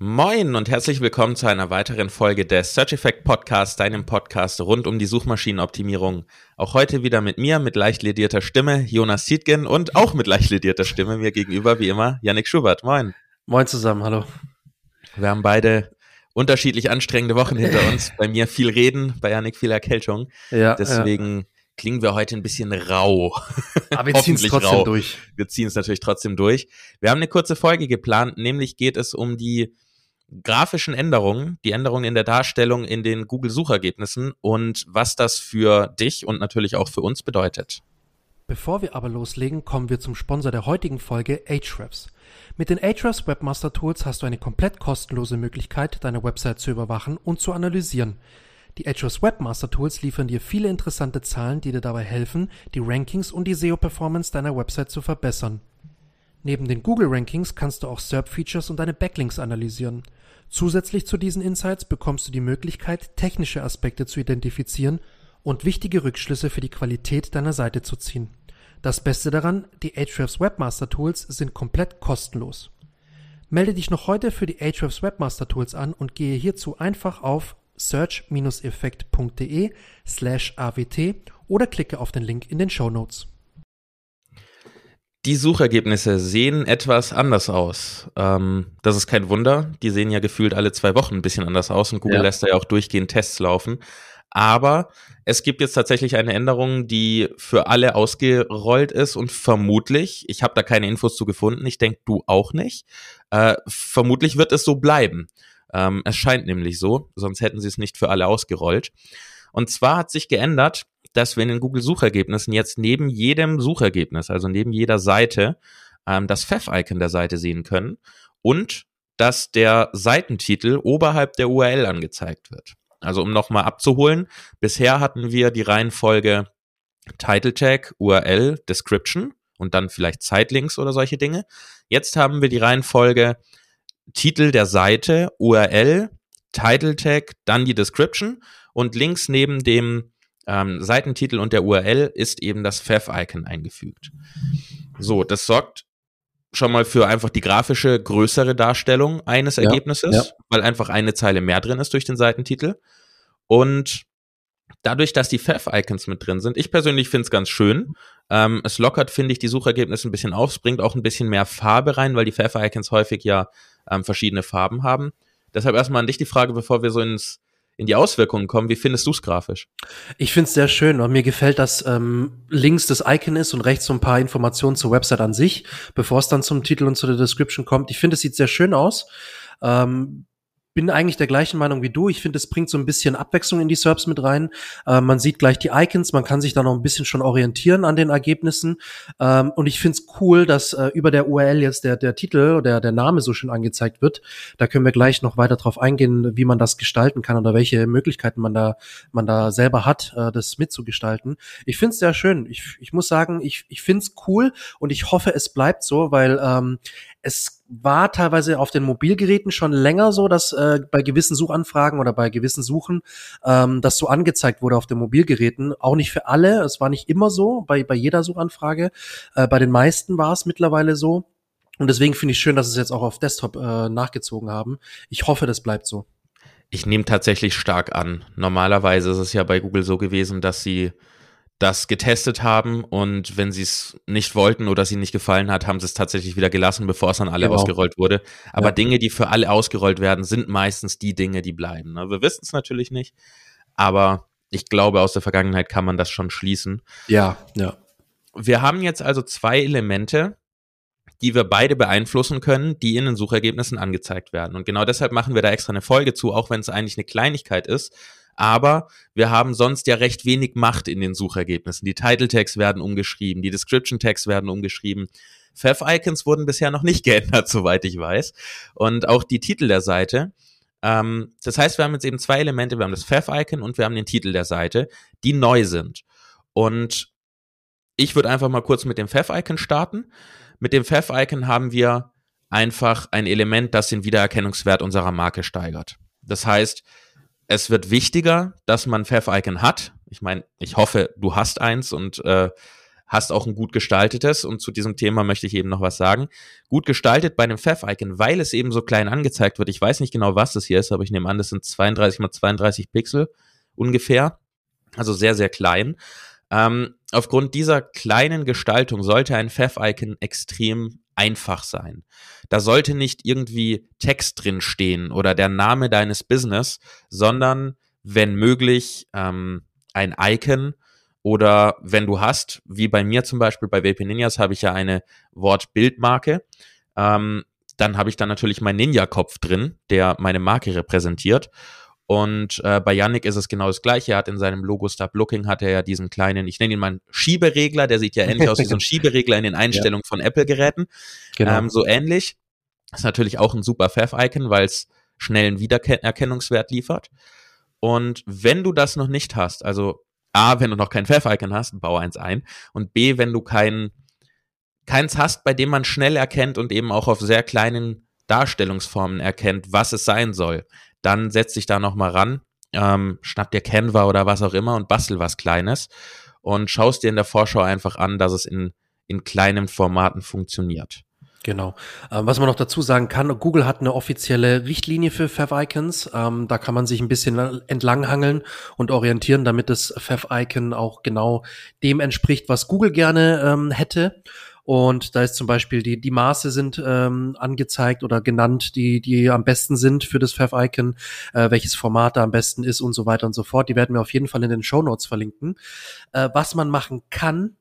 Moin und herzlich willkommen zu einer weiteren Folge des Search Effect Podcast, deinem Podcast rund um die Suchmaschinenoptimierung. Auch heute wieder mit mir, mit leicht ledierter Stimme, Jonas Siedgen und auch mit leicht ledierter Stimme mir gegenüber, wie immer, Yannick Schubert. Moin. Moin zusammen, hallo. Wir haben beide unterschiedlich anstrengende Wochen hinter uns. Bei mir viel Reden, bei Yannick viel Erkältung. Ja, Deswegen ja. klingen wir heute ein bisschen rau. Aber wir ziehen es trotzdem rau. durch. Wir ziehen es natürlich trotzdem durch. Wir haben eine kurze Folge geplant, nämlich geht es um die grafischen Änderungen, die Änderungen in der Darstellung in den Google-Suchergebnissen und was das für dich und natürlich auch für uns bedeutet. Bevor wir aber loslegen, kommen wir zum Sponsor der heutigen Folge, Ahrefs. Mit den Ahrefs Webmaster Tools hast du eine komplett kostenlose Möglichkeit, deine Website zu überwachen und zu analysieren. Die Ahrefs Webmaster Tools liefern dir viele interessante Zahlen, die dir dabei helfen, die Rankings und die SEO-Performance deiner Website zu verbessern. Neben den Google-Rankings kannst du auch SERP-Features und deine Backlinks analysieren. Zusätzlich zu diesen Insights bekommst du die Möglichkeit, technische Aspekte zu identifizieren und wichtige Rückschlüsse für die Qualität deiner Seite zu ziehen. Das Beste daran, die Ahrefs Webmaster Tools sind komplett kostenlos. Melde dich noch heute für die Ahrefs Webmaster Tools an und gehe hierzu einfach auf search-effekt.de slash awt oder klicke auf den Link in den Show Notes. Die Suchergebnisse sehen etwas anders aus. Ähm, das ist kein Wunder. Die sehen ja gefühlt alle zwei Wochen ein bisschen anders aus und Google ja. lässt da ja auch durchgehend Tests laufen. Aber es gibt jetzt tatsächlich eine Änderung, die für alle ausgerollt ist und vermutlich, ich habe da keine Infos zu gefunden, ich denke du auch nicht, äh, vermutlich wird es so bleiben. Ähm, es scheint nämlich so, sonst hätten sie es nicht für alle ausgerollt. Und zwar hat sich geändert, dass wir in den Google-Suchergebnissen jetzt neben jedem Suchergebnis, also neben jeder Seite, ähm, das Pfeff-Icon der Seite sehen können und dass der Seitentitel oberhalb der URL angezeigt wird. Also um nochmal abzuholen, bisher hatten wir die Reihenfolge Title Tag, URL, Description und dann vielleicht Zeitlinks oder solche Dinge. Jetzt haben wir die Reihenfolge Titel der Seite, URL, Title Tag, dann die Description und links neben dem ähm, Seitentitel und der URL ist eben das Pfeff-Icon eingefügt. So, das sorgt schon mal für einfach die grafische größere Darstellung eines ja, Ergebnisses, ja. weil einfach eine Zeile mehr drin ist durch den Seitentitel. Und dadurch, dass die Pfeff-Icons mit drin sind, ich persönlich finde es ganz schön. Ähm, es lockert, finde ich, die Suchergebnisse ein bisschen auf, es bringt auch ein bisschen mehr Farbe rein, weil die Pfeff-Icons häufig ja ähm, verschiedene Farben haben. Deshalb erstmal an dich die Frage, bevor wir so ins in die Auswirkungen kommen. Wie findest du es grafisch? Ich finde es sehr schön und mir gefällt, dass ähm, links das Icon ist und rechts so ein paar Informationen zur Website an sich, bevor es dann zum Titel und zu der Description kommt. Ich finde, es sieht sehr schön aus. Ähm, bin eigentlich der gleichen Meinung wie du. Ich finde, es bringt so ein bisschen Abwechslung in die SERPs mit rein. Äh, man sieht gleich die Icons, man kann sich da noch ein bisschen schon orientieren an den Ergebnissen. Ähm, und ich finde es cool, dass äh, über der URL jetzt der, der Titel oder der Name so schön angezeigt wird. Da können wir gleich noch weiter drauf eingehen, wie man das gestalten kann oder welche Möglichkeiten man da, man da selber hat, äh, das mitzugestalten. Ich finde es sehr schön. Ich, ich muss sagen, ich, ich finde es cool und ich hoffe, es bleibt so, weil ähm, es war teilweise auf den Mobilgeräten schon länger so, dass äh, bei gewissen Suchanfragen oder bei gewissen Suchen ähm, das so angezeigt wurde auf den Mobilgeräten. Auch nicht für alle, es war nicht immer so, bei, bei jeder Suchanfrage. Äh, bei den meisten war es mittlerweile so. Und deswegen finde ich schön, dass es jetzt auch auf Desktop äh, nachgezogen haben. Ich hoffe, das bleibt so. Ich nehme tatsächlich stark an. Normalerweise ist es ja bei Google so gewesen, dass sie das getestet haben und wenn sie es nicht wollten oder sie nicht gefallen hat, haben sie es tatsächlich wieder gelassen, bevor es an alle genau. ausgerollt wurde. Aber ja. Dinge, die für alle ausgerollt werden, sind meistens die Dinge, die bleiben. Ne? Wir wissen es natürlich nicht, aber ich glaube, aus der Vergangenheit kann man das schon schließen. Ja, ja. Wir haben jetzt also zwei Elemente, die wir beide beeinflussen können, die in den Suchergebnissen angezeigt werden. Und genau deshalb machen wir da extra eine Folge zu, auch wenn es eigentlich eine Kleinigkeit ist, aber wir haben sonst ja recht wenig Macht in den Suchergebnissen. Die Title Tags werden umgeschrieben, die Description Tags werden umgeschrieben. Pfeff Icons wurden bisher noch nicht geändert, soweit ich weiß. Und auch die Titel der Seite. Ähm, das heißt, wir haben jetzt eben zwei Elemente. Wir haben das Pfeff Icon und wir haben den Titel der Seite, die neu sind. Und ich würde einfach mal kurz mit dem Pfeff Icon starten. Mit dem Pfeff Icon haben wir einfach ein Element, das den Wiedererkennungswert unserer Marke steigert. Das heißt, es wird wichtiger, dass man Pfeff-Icon hat. Ich meine, ich hoffe, du hast eins und äh, hast auch ein gut gestaltetes und zu diesem Thema möchte ich eben noch was sagen. Gut gestaltet bei einem Pfeff-Icon, weil es eben so klein angezeigt wird. Ich weiß nicht genau, was das hier ist, aber ich nehme an, das sind 32 mal 32 Pixel ungefähr. Also sehr, sehr klein. Ähm, aufgrund dieser kleinen Gestaltung sollte ein Pfeff-Icon extrem einfach sein. Da sollte nicht irgendwie Text drin stehen oder der Name deines Business, sondern wenn möglich ähm, ein Icon oder wenn du hast, wie bei mir zum Beispiel bei WP Ninjas habe ich ja eine Wortbildmarke, ähm, dann habe ich da natürlich meinen Ninja-Kopf drin, der meine Marke repräsentiert. Und äh, bei Yannick ist es genau das gleiche. Er hat in seinem Logo Stop Looking hat er ja diesen kleinen, ich nenne ihn mal einen Schieberegler, der sieht ja ähnlich aus wie so ein Schieberegler in den Einstellungen ja. von Apple-Geräten. Genau. Ähm, so ähnlich. Ist natürlich auch ein super Fav-Icon, weil es schnellen Wiedererkennungswert liefert. Und wenn du das noch nicht hast, also A, wenn du noch kein Fav-Icon hast, bau eins ein. Und B, wenn du kein, keins hast, bei dem man schnell erkennt und eben auch auf sehr kleinen Darstellungsformen erkennt, was es sein soll dann setz dich da nochmal ran, ähm, schnapp dir Canva oder was auch immer und bastel was Kleines und schaust dir in der Vorschau einfach an, dass es in, in kleinen Formaten funktioniert. Genau. Ähm, was man noch dazu sagen kann, Google hat eine offizielle Richtlinie für Fav-Icons. Ähm, da kann man sich ein bisschen entlanghangeln und orientieren, damit das Fav-Icon auch genau dem entspricht, was Google gerne ähm, hätte. Und da ist zum Beispiel die, die Maße sind ähm, angezeigt oder genannt, die, die am besten sind für das Fav-Icon, äh, welches Format da am besten ist und so weiter und so fort. Die werden wir auf jeden Fall in den Show Notes verlinken. Äh, was man machen kann,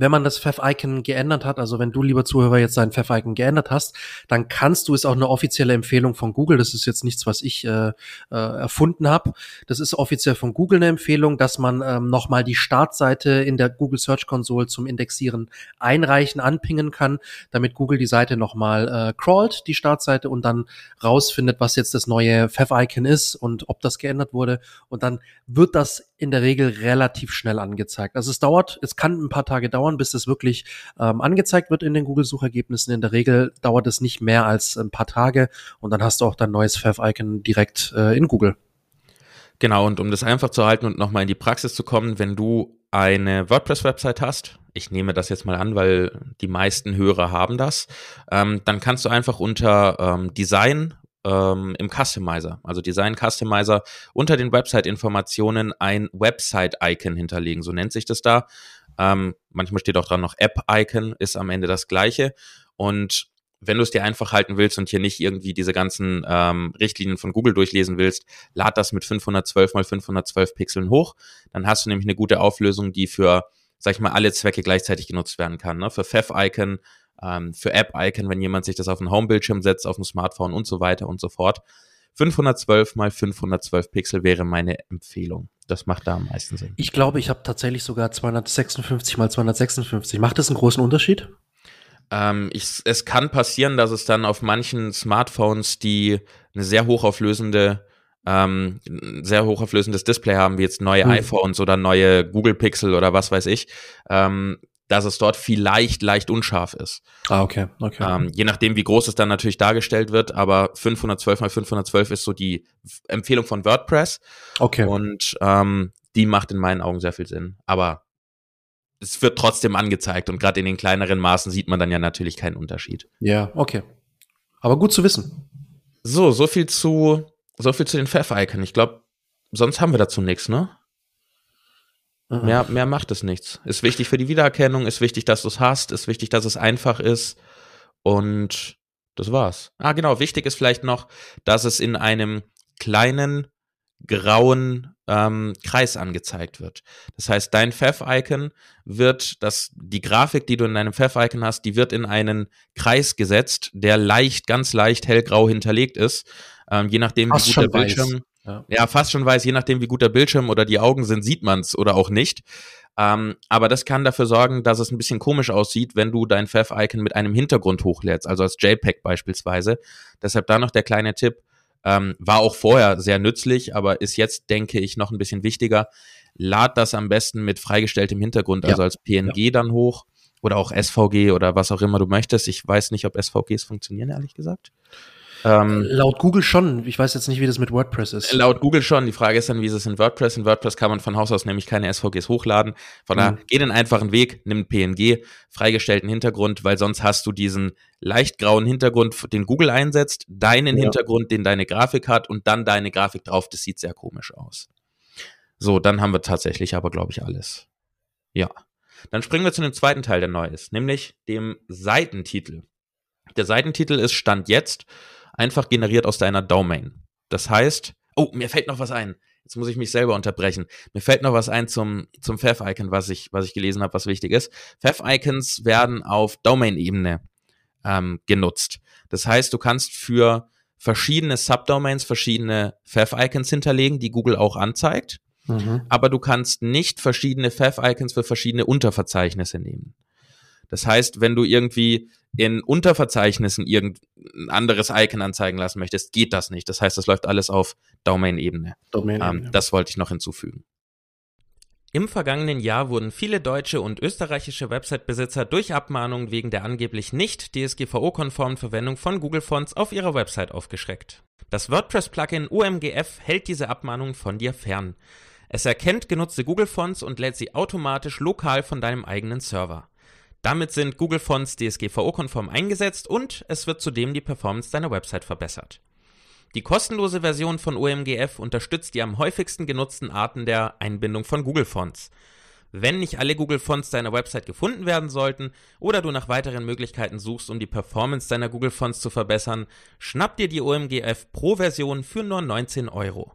wenn man das Pfeff-Icon geändert hat, also wenn du, lieber Zuhörer, jetzt dein Pfeff-Icon geändert hast, dann kannst du es auch eine offizielle Empfehlung von Google, das ist jetzt nichts, was ich äh, äh, erfunden habe, das ist offiziell von Google eine Empfehlung, dass man ähm, nochmal die Startseite in der Google Search Console zum Indexieren einreichen, anpingen kann, damit Google die Seite nochmal äh, crawlt, die Startseite, und dann rausfindet, was jetzt das neue Pfeff-Icon ist und ob das geändert wurde. Und dann wird das in der Regel relativ schnell angezeigt. Also es dauert, es kann ein paar Tage dauern, bis es wirklich ähm, angezeigt wird in den Google-Suchergebnissen. In der Regel dauert es nicht mehr als ein paar Tage und dann hast du auch dein neues Fav-Icon direkt äh, in Google. Genau, und um das einfach zu halten und nochmal in die Praxis zu kommen, wenn du eine WordPress-Website hast, ich nehme das jetzt mal an, weil die meisten Hörer haben das, ähm, dann kannst du einfach unter ähm, Design ähm, im Customizer, also Design Customizer, unter den Website-Informationen ein Website-Icon hinterlegen. So nennt sich das da. Ähm, manchmal steht auch dran noch App-Icon, ist am Ende das gleiche. Und wenn du es dir einfach halten willst und hier nicht irgendwie diese ganzen ähm, Richtlinien von Google durchlesen willst, lad das mit 512 mal 512 Pixeln hoch. Dann hast du nämlich eine gute Auflösung, die für, sag ich mal, alle Zwecke gleichzeitig genutzt werden kann. Ne? Für Fev-Icon, ähm, für App-Icon, wenn jemand sich das auf den Homebildschirm setzt, auf dem Smartphone und so weiter und so fort. 512 mal 512 Pixel wäre meine Empfehlung. Das macht da am meisten Sinn. Ich glaube, ich habe tatsächlich sogar 256 mal 256. Macht das einen großen Unterschied? Ähm, ich, es kann passieren, dass es dann auf manchen Smartphones, die eine sehr hochauflösende ähm, sehr hochauflösendes Display haben, wie jetzt neue hm. iPhones oder neue Google Pixel oder was weiß ich, ähm, dass es dort vielleicht leicht unscharf ist. Ah, okay, okay. Ähm, je nachdem, wie groß es dann natürlich dargestellt wird, aber 512 mal 512 ist so die Empfehlung von WordPress. Okay. Und ähm, die macht in meinen Augen sehr viel Sinn. Aber es wird trotzdem angezeigt und gerade in den kleineren Maßen sieht man dann ja natürlich keinen Unterschied. Ja, okay. Aber gut zu wissen. So, so viel zu, so viel zu den Pfeff-Icon. Ich glaube, sonst haben wir dazu nichts, ne? Mhm. Mehr, mehr macht es nichts. Ist wichtig für die Wiedererkennung, ist wichtig, dass du es hast, ist wichtig, dass es einfach ist. Und das war's. Ah, genau. Wichtig ist vielleicht noch, dass es in einem kleinen grauen ähm, Kreis angezeigt wird. Das heißt, dein Pfeff-Icon wird, das, die Grafik, die du in deinem Pfeff-Icon hast, die wird in einen Kreis gesetzt, der leicht, ganz leicht hellgrau hinterlegt ist. Ähm, je nachdem, wie gut der Bildschirm, ja. ja, fast schon weiß, je nachdem, wie gut der Bildschirm oder die Augen sind, sieht man es oder auch nicht. Ähm, aber das kann dafür sorgen, dass es ein bisschen komisch aussieht, wenn du dein Pfeff-Icon mit einem Hintergrund hochlädst, also als JPEG beispielsweise. Deshalb da noch der kleine Tipp. Ähm, war auch vorher sehr nützlich, aber ist jetzt, denke ich, noch ein bisschen wichtiger. Lad das am besten mit freigestelltem Hintergrund, also ja. als PNG ja. dann hoch oder auch SVG oder was auch immer du möchtest. Ich weiß nicht, ob SVGs funktionieren, ehrlich gesagt. Ähm, laut Google schon. Ich weiß jetzt nicht, wie das mit WordPress ist. Laut Google schon. Die Frage ist dann, wie ist es in WordPress? In WordPress kann man von Haus aus nämlich keine SVGs hochladen. Von mhm. daher, geh den einfachen Weg, nimm PNG, freigestellten Hintergrund, weil sonst hast du diesen leicht grauen Hintergrund, den Google einsetzt, deinen ja. Hintergrund, den deine Grafik hat und dann deine Grafik drauf. Das sieht sehr komisch aus. So, dann haben wir tatsächlich aber, glaube ich, alles. Ja. Dann springen wir zu dem zweiten Teil, der neu ist, nämlich dem Seitentitel. Der Seitentitel ist Stand jetzt einfach generiert aus deiner Domain. Das heißt, oh, mir fällt noch was ein. Jetzt muss ich mich selber unterbrechen. Mir fällt noch was ein zum, zum Fav-Icon, was ich, was ich gelesen habe, was wichtig ist. Fav-Icons werden auf Domain-Ebene ähm, genutzt. Das heißt, du kannst für verschiedene Subdomains verschiedene Fav-Icons hinterlegen, die Google auch anzeigt. Mhm. Aber du kannst nicht verschiedene Fav-Icons für verschiedene Unterverzeichnisse nehmen. Das heißt, wenn du irgendwie in Unterverzeichnissen irgendein anderes Icon anzeigen lassen möchtest, geht das nicht. Das heißt, das läuft alles auf Domain-Ebene. Domain ähm, das wollte ich noch hinzufügen. Im vergangenen Jahr wurden viele deutsche und österreichische Website-Besitzer durch Abmahnungen wegen der angeblich nicht DSGVO-konformen Verwendung von Google-Fonts auf ihrer Website aufgeschreckt. Das WordPress-Plugin UMGF hält diese Abmahnungen von dir fern. Es erkennt genutzte Google-Fonts und lädt sie automatisch lokal von deinem eigenen Server. Damit sind Google-Fonts DSGVO-konform eingesetzt und es wird zudem die Performance deiner Website verbessert. Die kostenlose Version von OMGF unterstützt die am häufigsten genutzten Arten der Einbindung von Google-Fonts. Wenn nicht alle Google-Fonts deiner Website gefunden werden sollten oder du nach weiteren Möglichkeiten suchst, um die Performance deiner Google-Fonts zu verbessern, schnapp dir die OMGF Pro-Version für nur 19 Euro.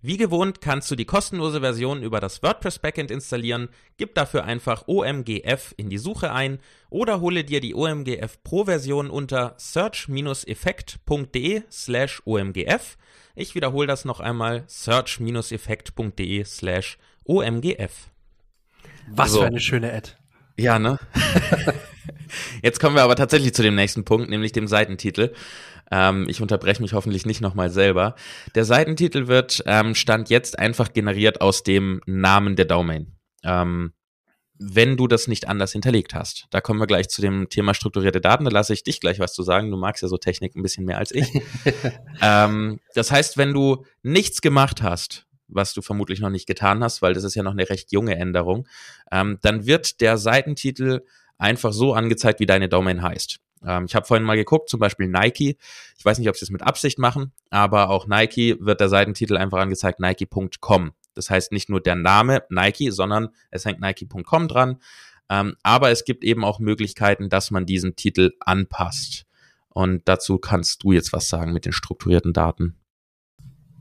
Wie gewohnt kannst du die kostenlose Version über das WordPress Backend installieren, gib dafür einfach OMGF in die Suche ein oder hole dir die OMGF Pro Version unter search-effekt.de slash OMGF. Ich wiederhole das noch einmal, search-effekt.de slash OMGF. Was so. für eine schöne Ad. Ja, ne? Jetzt kommen wir aber tatsächlich zu dem nächsten Punkt, nämlich dem Seitentitel. Ähm, ich unterbreche mich hoffentlich nicht nochmal selber. Der Seitentitel wird ähm, Stand jetzt einfach generiert aus dem Namen der Domain. Ähm, wenn du das nicht anders hinterlegt hast. Da kommen wir gleich zu dem Thema strukturierte Daten. Da lasse ich dich gleich was zu sagen. Du magst ja so Technik ein bisschen mehr als ich. ähm, das heißt, wenn du nichts gemacht hast, was du vermutlich noch nicht getan hast, weil das ist ja noch eine recht junge Änderung, ähm, dann wird der Seitentitel einfach so angezeigt, wie deine Domain heißt. Ähm, ich habe vorhin mal geguckt, zum Beispiel Nike. Ich weiß nicht, ob sie es mit Absicht machen, aber auch Nike wird der Seitentitel einfach angezeigt, nike.com. Das heißt nicht nur der Name Nike, sondern es hängt nike.com dran. Ähm, aber es gibt eben auch Möglichkeiten, dass man diesen Titel anpasst. Und dazu kannst du jetzt was sagen mit den strukturierten Daten.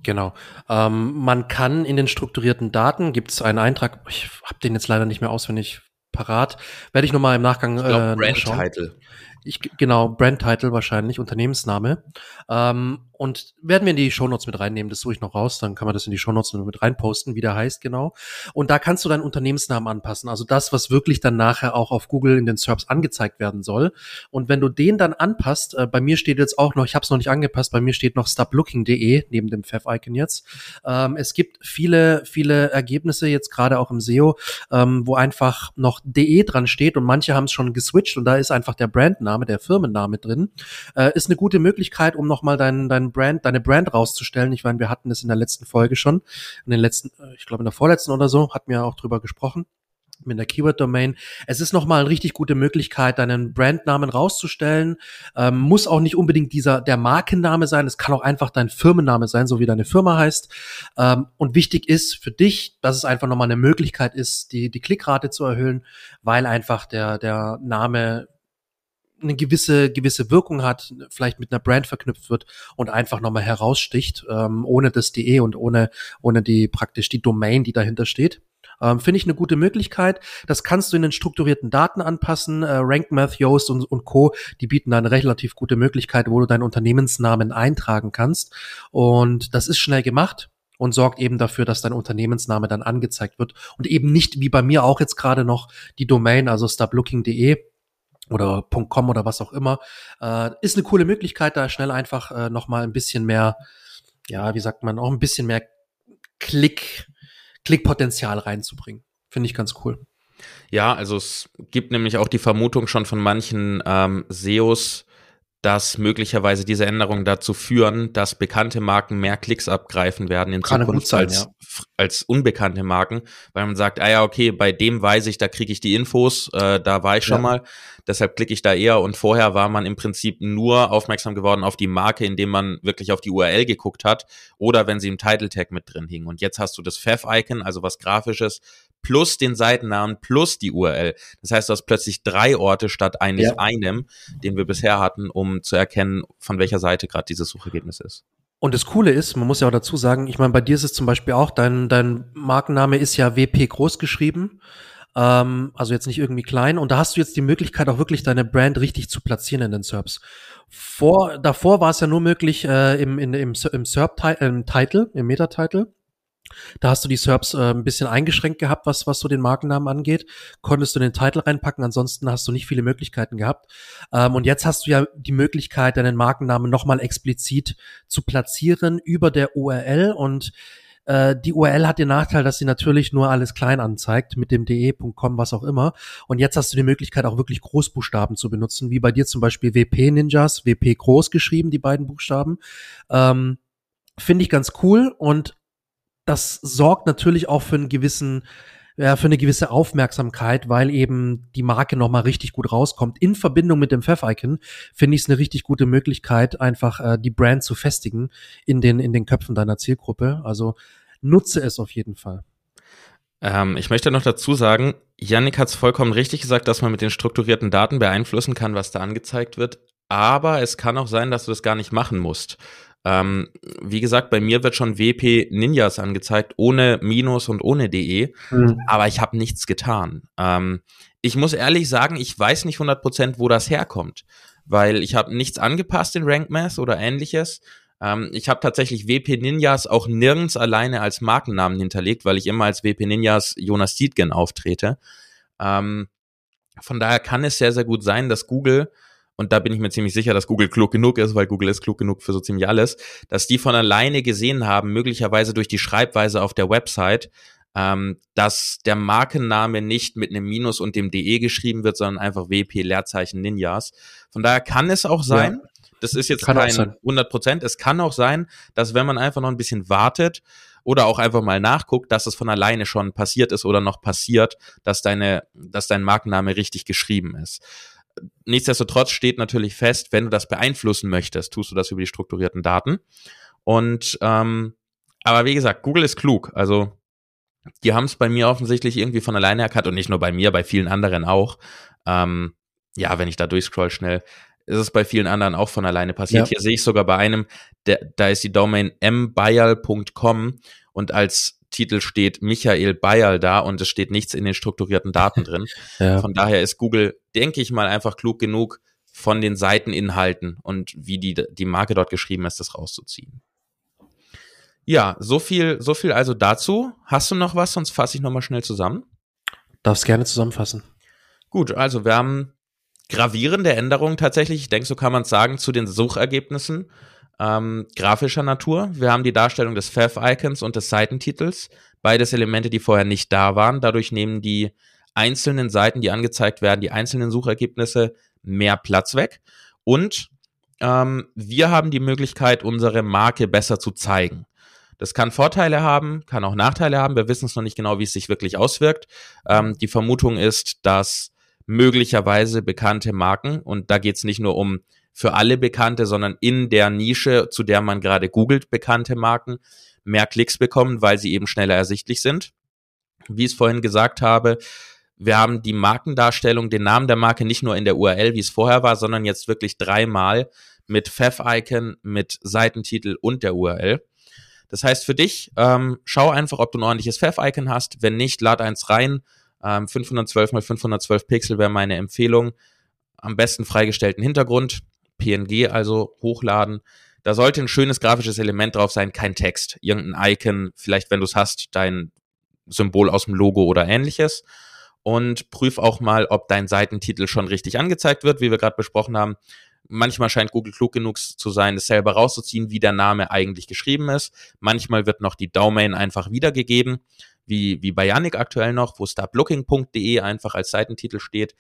Genau. Ähm, man kann in den strukturierten Daten, gibt es einen Eintrag, ich habe den jetzt leider nicht mehr auswendig parat, werde ich nochmal im Nachgang ich glaub, äh, Brand Title. Ich, genau, Brand-Title wahrscheinlich, Unternehmensname. Ähm, und werden wir in die Shownotes mit reinnehmen, das suche ich noch raus, dann kann man das in die Shownotes mit reinposten, wie der heißt genau. Und da kannst du deinen Unternehmensnamen anpassen, also das, was wirklich dann nachher auch auf Google in den SERPs angezeigt werden soll. Und wenn du den dann anpasst, äh, bei mir steht jetzt auch noch, ich habe es noch nicht angepasst, bei mir steht noch stoplooking.de neben dem Fav-Icon jetzt. Ähm, es gibt viele, viele Ergebnisse jetzt gerade auch im SEO, ähm, wo einfach noch de dran steht und manche haben es schon geswitcht und da ist einfach der Brandname, der Firmenname drin. Äh, ist eine gute Möglichkeit, um nochmal deinen, deinen Brand, deine Brand rauszustellen. Ich meine, wir hatten das in der letzten Folge schon, in den letzten, äh, ich glaube in der vorletzten oder so, hatten wir auch drüber gesprochen mit der Keyword-Domain. Es ist nochmal eine richtig gute Möglichkeit, deinen Brandnamen rauszustellen. Ähm, muss auch nicht unbedingt dieser der Markenname sein. Es kann auch einfach dein Firmenname sein, so wie deine Firma heißt. Ähm, und wichtig ist für dich, dass es einfach nochmal eine Möglichkeit ist, die die Klickrate zu erhöhen, weil einfach der der Name eine gewisse, gewisse Wirkung hat, vielleicht mit einer Brand verknüpft wird und einfach nochmal heraussticht, ähm, ohne das DE und ohne, ohne die praktisch die Domain, die dahinter steht. Ähm, Finde ich eine gute Möglichkeit. Das kannst du in den strukturierten Daten anpassen. Äh, RankMath, Yoast und, und Co., die bieten da eine relativ gute Möglichkeit, wo du deinen Unternehmensnamen eintragen kannst. Und das ist schnell gemacht und sorgt eben dafür, dass dein Unternehmensname dann angezeigt wird und eben nicht wie bei mir auch jetzt gerade noch die Domain, also stoplooking.de oder .com oder was auch immer. Äh, ist eine coole Möglichkeit, da schnell einfach äh, noch mal ein bisschen mehr, ja, wie sagt man, auch ein bisschen mehr Klick, Klickpotenzial reinzubringen. Finde ich ganz cool. Ja, also es gibt nämlich auch die Vermutung schon von manchen ähm, SEOs, dass möglicherweise diese Änderungen dazu führen, dass bekannte Marken mehr Klicks abgreifen werden in Kann Zukunft sein, als, ja. als unbekannte Marken, weil man sagt, ah ja, okay, bei dem weiß ich, da kriege ich die Infos, äh, da war ich schon Ja. mal, deshalb klicke ich da eher und vorher war man im Prinzip nur aufmerksam geworden auf die Marke, indem man wirklich auf die URL geguckt hat oder wenn sie im Title Tag mit drin hing. Und jetzt hast du das Fav-Icon, also was grafisches, plus den Seitennamen plus die URL. Das heißt, du hast plötzlich drei Orte statt eigentlich Ja. einem, den wir bisher hatten, um zu erkennen, von welcher Seite gerade dieses Suchergebnis ist. Und das Coole ist, man muss ja auch dazu sagen, ich meine, bei dir ist es zum Beispiel auch, dein, dein Markenname ist ja WP groß geschrieben, ähm, also jetzt nicht irgendwie klein. Und da hast du jetzt die Möglichkeit, auch wirklich deine Brand richtig zu platzieren in den SERPs. Vor, davor war es ja nur möglich äh, im, in, im, im SERP, äh, im Title, im Meta-Title. Da hast du die SERPs äh, ein bisschen eingeschränkt gehabt, was, was so den Markennamen angeht. Konntest du den Titel reinpacken, ansonsten hast du nicht viele Möglichkeiten gehabt. Ähm, und jetzt hast du ja die Möglichkeit, deinen Markennamen nochmal explizit zu platzieren über der URL. Und äh, die URL hat den Nachteil, dass sie natürlich nur alles klein anzeigt, mit dem de.com, was auch immer. Und jetzt hast du die Möglichkeit, auch wirklich Großbuchstaben zu benutzen, wie bei dir zum Beispiel WP Ninjas, WP groß geschrieben, die beiden Buchstaben. Ähm, Finde ich ganz cool und das sorgt natürlich auch für einen gewissen, ja, für eine gewisse Aufmerksamkeit, weil eben die Marke nochmal richtig gut rauskommt. In Verbindung mit dem Pfeff-Icon finde ich es eine richtig gute Möglichkeit, einfach äh, die Brand zu festigen in den, in den Köpfen deiner Zielgruppe. Also nutze es auf jeden Fall. Ähm, ich möchte noch dazu sagen, Yannick hat es vollkommen richtig gesagt, dass man mit den strukturierten Daten beeinflussen kann, was da angezeigt wird. Aber es kann auch sein, dass du das gar nicht machen musst. Ähm, wie gesagt, bei mir wird schon WP Ninjas angezeigt, ohne Minus und ohne DE, aber ich habe nichts getan. Ähm, ich muss ehrlich sagen, ich weiß nicht 100%, wo das herkommt, weil ich habe nichts angepasst in Rank Math oder ähnliches. Ähm, ich habe tatsächlich WP Ninjas auch nirgends alleine als Markennamen hinterlegt, weil ich immer als WP Ninjas Jonas Dietgen auftrete. Ähm, von daher kann es sehr, sehr gut sein, dass Google und da bin ich mir ziemlich sicher, dass Google klug genug ist, weil Google ist klug genug für so ziemlich alles, dass die von alleine gesehen haben, möglicherweise durch die Schreibweise auf der Website, ähm, dass der Markenname nicht mit einem Minus und dem DE geschrieben wird, sondern einfach WP Leerzeichen Ninjas. Von daher kann es auch sein, das ist jetzt Kann kein sein. 100 Prozent, es kann auch sein, dass wenn man einfach noch ein bisschen wartet oder auch einfach mal nachguckt, dass es von alleine schon passiert ist oder noch passiert, dass deine, dass dein Markenname richtig geschrieben ist nichtsdestotrotz steht natürlich fest, wenn du das beeinflussen möchtest, tust du das über die strukturierten Daten. Und ähm, aber wie gesagt, Google ist klug. Also die haben es bei mir offensichtlich irgendwie von alleine erkannt und nicht nur bei mir, bei vielen anderen auch. Ähm, ja, wenn ich da durchscroll schnell, ist es bei vielen anderen auch von alleine passiert. Ja. Hier sehe ich sogar bei einem, der, da ist die Domain mbayal.com und als Titel steht Michael Bayal da und es steht nichts in den strukturierten Daten drin. Ja. Von daher ist Google, denke ich mal, einfach klug genug, von den Seiteninhalten und wie die, die Marke dort geschrieben ist, das rauszuziehen. Ja, so viel, so viel also dazu. Hast du noch was? Sonst fasse ich nochmal schnell zusammen. Darfst gerne zusammenfassen. Gut, also wir haben gravierende Änderungen tatsächlich. Ich denke, so kann man es sagen, zu den Suchergebnissen ähm, grafischer Natur. Wir haben die Darstellung des Fav-Icons und des Seitentitels. Beides Elemente, die vorher nicht da waren. Dadurch nehmen die einzelnen Seiten, die angezeigt werden, die einzelnen Suchergebnisse mehr Platz weg. Und ähm, wir haben die Möglichkeit, unsere Marke besser zu zeigen. Das kann Vorteile haben, kann auch Nachteile haben. Wir wissen es noch nicht genau, wie es sich wirklich auswirkt. Ähm, die Vermutung ist, dass möglicherweise bekannte Marken, und da geht es nicht nur um für alle Bekannte, sondern in der Nische, zu der man gerade googelt, bekannte Marken, mehr Klicks bekommen, weil sie eben schneller ersichtlich sind. Wie ich es vorhin gesagt habe, wir haben die Markendarstellung, den Namen der Marke nicht nur in der URL, wie es vorher war, sondern jetzt wirklich dreimal mit Fav-Icon, mit Seitentitel und der URL. Das heißt für dich, ähm, schau einfach, ob du ein ordentliches Fav-Icon hast. Wenn nicht, lad eins rein. Ähm, 512 mal 512 Pixel wäre meine Empfehlung. Am besten freigestellten Hintergrund, PNG also hochladen. Da sollte ein schönes grafisches Element drauf sein, kein Text. Irgendein Icon, vielleicht wenn du es hast, dein Symbol aus dem Logo oder ähnliches. Und prüf auch mal, ob dein Seitentitel schon richtig angezeigt wird, wie wir gerade besprochen haben. Manchmal scheint Google klug genug zu sein, es selber rauszuziehen, wie der Name eigentlich geschrieben ist. Manchmal wird noch die Domain einfach wiedergegeben, wie, wie bei Yannick aktuell noch, wo startblocking.de einfach als Seitentitel steht.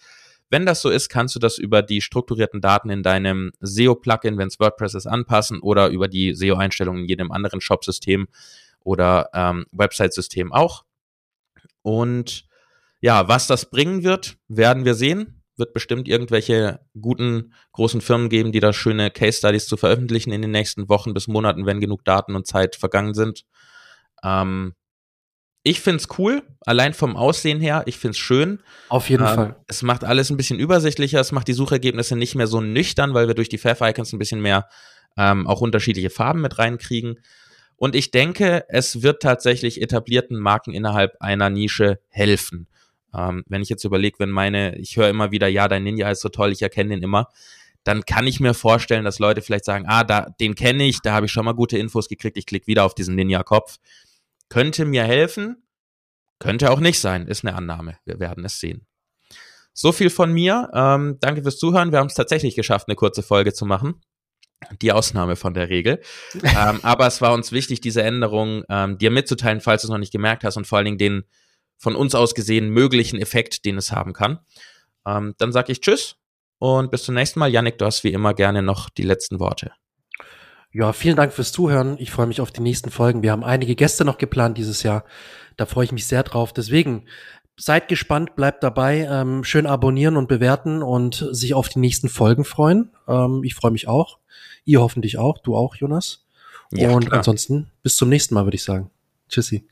Wenn das so ist, kannst du das über die strukturierten Daten in deinem SEO-Plugin, wenn es WordPress ist, anpassen oder über die SEO-Einstellungen in jedem anderen Shop-System oder ähm, Website-System auch. Und ja, was das bringen wird, werden wir sehen. Wird bestimmt irgendwelche guten großen Firmen geben, die da schöne Case Studies zu veröffentlichen in den nächsten Wochen bis Monaten, wenn genug Daten und Zeit vergangen sind. Ähm, ich find's cool, allein vom Aussehen her. Ich find's schön. Auf jeden ähm, Fall. Es macht alles ein bisschen übersichtlicher. Es macht die Suchergebnisse nicht mehr so nüchtern, weil wir durch die Fav-Icons ein bisschen mehr ähm, auch unterschiedliche Farben mit reinkriegen. Und ich denke, es wird tatsächlich etablierten Marken innerhalb einer Nische helfen. Ähm, wenn ich jetzt überlege, wenn meine, ich höre immer wieder, ja, dein Ninja ist so toll, ich erkenne den immer, dann kann ich mir vorstellen, dass Leute vielleicht sagen, ah, da, den kenne ich, da habe ich schon mal gute Infos gekriegt, ich klicke wieder auf diesen Ninja-Kopf. Könnte mir helfen, könnte auch nicht sein, ist eine Annahme. Wir werden es sehen. So viel von mir. Ähm, danke fürs Zuhören. Wir haben es tatsächlich geschafft, eine kurze Folge zu machen. Die Ausnahme von der Regel. ähm, aber es war uns wichtig, diese Änderung ähm, dir mitzuteilen, falls du es noch nicht gemerkt hast und vor allen Dingen den von uns aus gesehen möglichen Effekt, den es haben kann. Ähm, dann sage ich Tschüss und bis zum nächsten Mal. Yannick, du hast wie immer gerne noch die letzten Worte. Ja, vielen Dank fürs Zuhören. Ich freue mich auf die nächsten Folgen. Wir haben einige Gäste noch geplant dieses Jahr. Da freue ich mich sehr drauf. Deswegen seid gespannt, bleibt dabei, ähm, schön abonnieren und bewerten und sich auf die nächsten Folgen freuen. Ähm, ich freue mich auch. Ihr hoffentlich auch. Du auch, Jonas. Ja, und klar. ansonsten bis zum nächsten Mal, würde ich sagen. Tschüssi.